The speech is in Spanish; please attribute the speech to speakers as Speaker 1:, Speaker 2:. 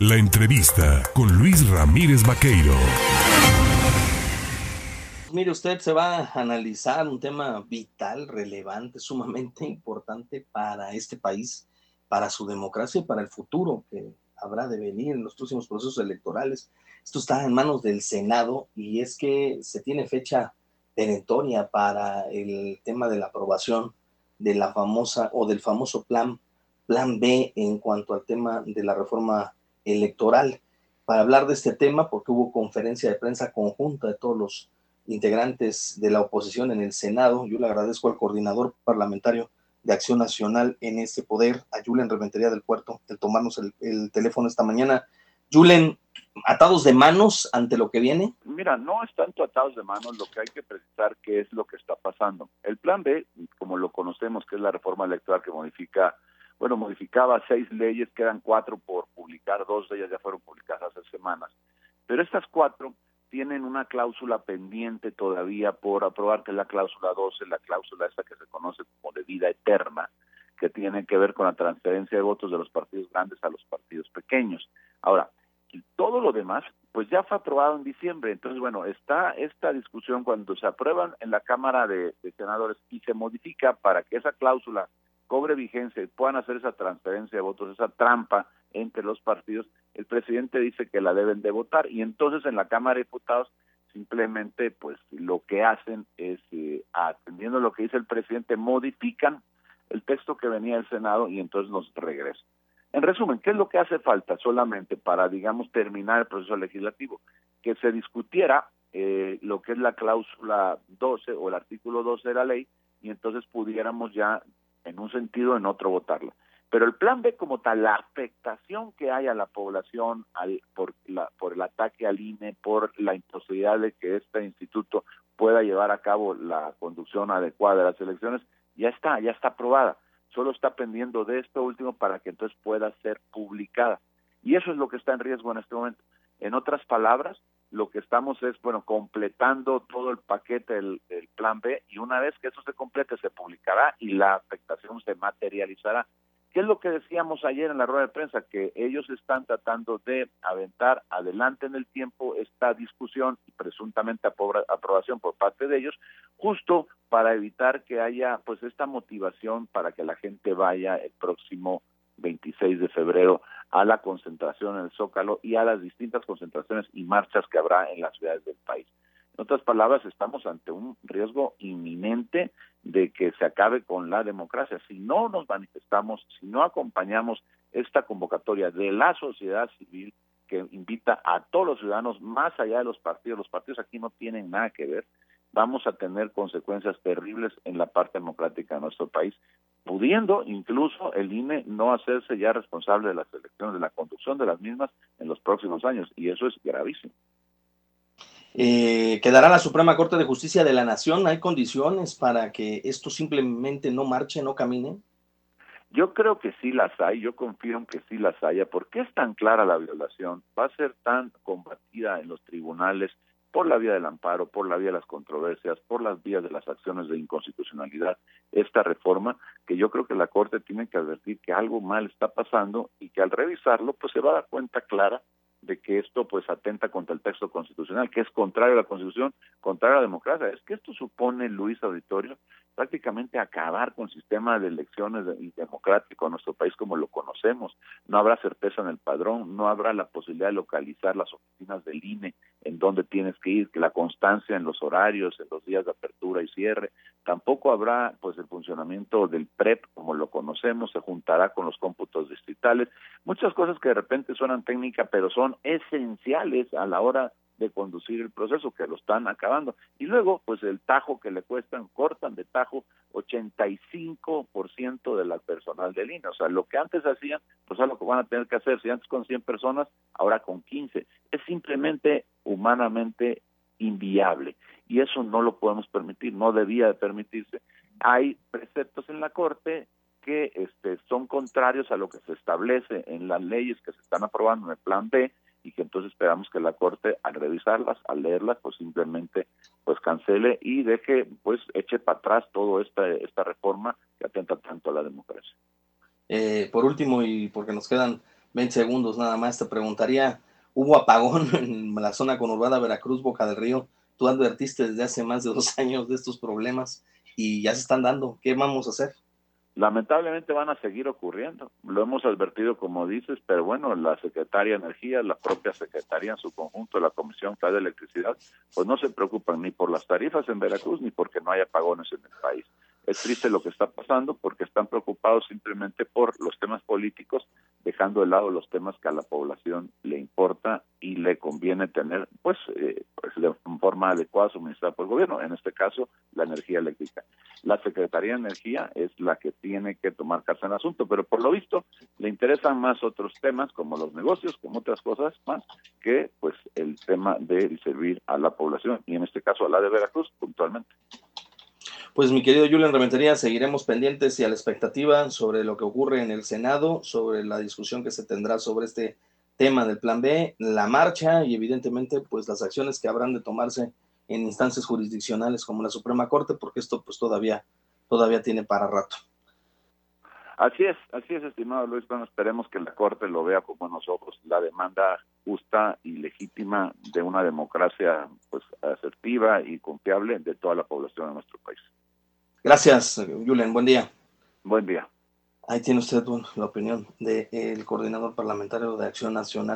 Speaker 1: La entrevista con Luis Ramírez Vaqueiro.
Speaker 2: Mire, usted se va a analizar un tema vital, relevante, sumamente importante para este país, para su democracia y para el futuro que habrá de venir en los próximos procesos electorales. Esto está en manos del Senado y es que se tiene fecha perentoria para el tema de la aprobación de la famosa o del famoso plan, plan B en cuanto al tema de la reforma electoral. Para hablar de este tema, porque hubo conferencia de prensa conjunta de todos los integrantes de la oposición en el Senado, yo le agradezco al coordinador parlamentario de Acción Nacional en este poder, a Julen Reventería del Puerto, el tomarnos el, el teléfono esta mañana. Julen, atados de manos ante lo que viene?
Speaker 3: Mira, no es tanto atados de manos, lo que hay que precisar qué es lo que está pasando. El plan B, como lo conocemos, que es la reforma electoral que modifica, bueno, modificaba seis leyes, quedan cuatro por publicar, dos de ellas ya fueron publicadas hace semanas. Pero estas cuatro tienen una cláusula pendiente todavía por aprobar, que es la cláusula 12, la cláusula esa que se conoce como de vida eterna, que tiene que ver con la transferencia de votos de los partidos grandes a los partidos pequeños. Ahora, todo lo demás, pues ya fue aprobado en diciembre. Entonces, bueno, está esta discusión cuando se aprueban en la Cámara de, Senadores y se modifica para que esa cláusula cobre vigencia y puedan hacer esa transferencia de votos, esa trampa entre los partidos, el presidente dice que la deben de votar y entonces en la Cámara de Diputados simplemente pues lo que hacen es, eh, atendiendo lo que dice el presidente, modifican el texto que venía del Senado y entonces nos regresan. En resumen, ¿qué es lo que hace falta solamente para, digamos, terminar el proceso legislativo? Que se discutiera eh, lo que es la cláusula 12 o el artículo 12 de la ley y entonces pudiéramos ya, en un sentido, o en otro, votarla. Pero el plan B como tal, la afectación que hay a la población al, por, la, por el ataque al INE, por la imposibilidad de que este instituto pueda llevar a cabo la conducción adecuada de las elecciones, ya está, ya está aprobada solo está pendiendo de esto último para que entonces pueda ser publicada. Y eso es lo que está en riesgo en este momento. En otras palabras, lo que estamos es, bueno, completando todo el paquete del, plan B y una vez que eso se complete se publicará y la afectación se materializará. ¿Qué es lo que decíamos ayer en la rueda de prensa? Que ellos están tratando de aventar adelante en el tiempo esta discusión y presuntamente aprobación por parte de ellos, justo para evitar que haya pues esta motivación para que la gente vaya el próximo 26 de febrero a la concentración en el Zócalo y a las distintas concentraciones y marchas que habrá en las ciudades del país. En otras palabras, estamos ante un riesgo inminente de que se acabe con la democracia. Si no nos manifestamos, si no acompañamos esta convocatoria de la sociedad civil que invita a todos los ciudadanos más allá de los partidos, los partidos aquí no tienen nada que ver, vamos a tener consecuencias terribles en la parte democrática de nuestro país, pudiendo incluso el INE no hacerse ya responsable de las elecciones, de la conducción de las mismas en los próximos años, y eso es gravísimo.
Speaker 2: Eh, ¿Quedará la Suprema Corte de Justicia de la Nación? ¿Hay condiciones para que esto simplemente no marche, no camine?
Speaker 3: Yo creo que sí las hay, yo confío en que sí las haya. ¿Por qué es tan clara la violación? Va a ser tan combatida en los tribunales por la vía del amparo, por la vía de las controversias, por las vías de las acciones de inconstitucionalidad, esta reforma, que yo creo que la Corte tiene que advertir que algo mal está pasando y que al revisarlo, pues se va a dar cuenta clara de que esto pues atenta contra el texto constitucional, que es contrario a la Constitución, contrario a la democracia. Es que esto supone, Luis Auditorio, prácticamente acabar con el sistema de elecciones democrático en nuestro país como lo conocemos. No habrá certeza en el padrón, no habrá la posibilidad de localizar las oficinas del INE en donde tienes que ir, que la constancia en los horarios, en los días de apertura y cierre. Tampoco habrá pues el funcionamiento del PREP como lo conocemos, se juntará con los cómputos distritales. Muchas cosas que de repente suenan técnicas, pero son esenciales a la hora de conducir el proceso, que lo están acabando. Y luego, pues el tajo que le cuestan, cortan de tajo 85% de la personal del INE. O sea, lo que antes hacían, pues es lo que van a tener que hacer. Si antes con 100 personas, ahora con 15. Es simplemente humanamente inviable. Y eso no lo podemos permitir, no debía de permitirse. Hay preceptos en la Corte que este, son contrarios a lo que se establece en las leyes que se están aprobando en el Plan B, y que entonces esperamos que la Corte al revisarlas, al leerlas, pues simplemente pues cancele y deje, pues eche para atrás toda esta, esta reforma que atenta tanto a la democracia.
Speaker 2: Eh, por último, y porque nos quedan 20 segundos nada más, te preguntaría, hubo apagón en la zona conurbada Veracruz, Boca del Río, tú advertiste desde hace más de dos años de estos problemas y ya se están dando, ¿qué vamos a hacer?
Speaker 3: Lamentablemente van a seguir ocurriendo. Lo hemos advertido, como dices, pero bueno, la Secretaría de Energía, la propia Secretaría en su conjunto, la Comisión Federal de Electricidad, pues no se preocupan ni por las tarifas en Veracruz ni porque no haya apagones en el país. Es triste lo que está pasando porque están preocupados simplemente por los temas políticos, dejando de lado los temas que a la población le importa y le conviene tener, pues, eh, pues de forma adecuada suministrada por el gobierno, en este caso, la energía eléctrica. La Secretaría de Energía es la que tiene que tomar carta en el asunto, pero por lo visto le interesan más otros temas como los negocios, como otras cosas más, que pues el tema de servir a la población y en este caso a la de Veracruz puntualmente.
Speaker 2: Pues mi querido Julián Rementería, seguiremos pendientes y a la expectativa sobre lo que ocurre en el Senado, sobre la discusión que se tendrá sobre este tema del Plan B, la marcha y evidentemente pues las acciones que habrán de tomarse en instancias jurisdiccionales como la Suprema Corte, porque esto pues todavía, todavía tiene para rato.
Speaker 3: Así es, así es, estimado Luis. Bueno, esperemos que la Corte lo vea con buenos ojos, la demanda justa y legítima de una democracia pues asertiva y confiable de toda la población de nuestro país.
Speaker 2: Gracias, Julen. Buen día.
Speaker 3: Buen día.
Speaker 2: Ahí tiene usted la opinión del coordinador parlamentario de Acción Nacional.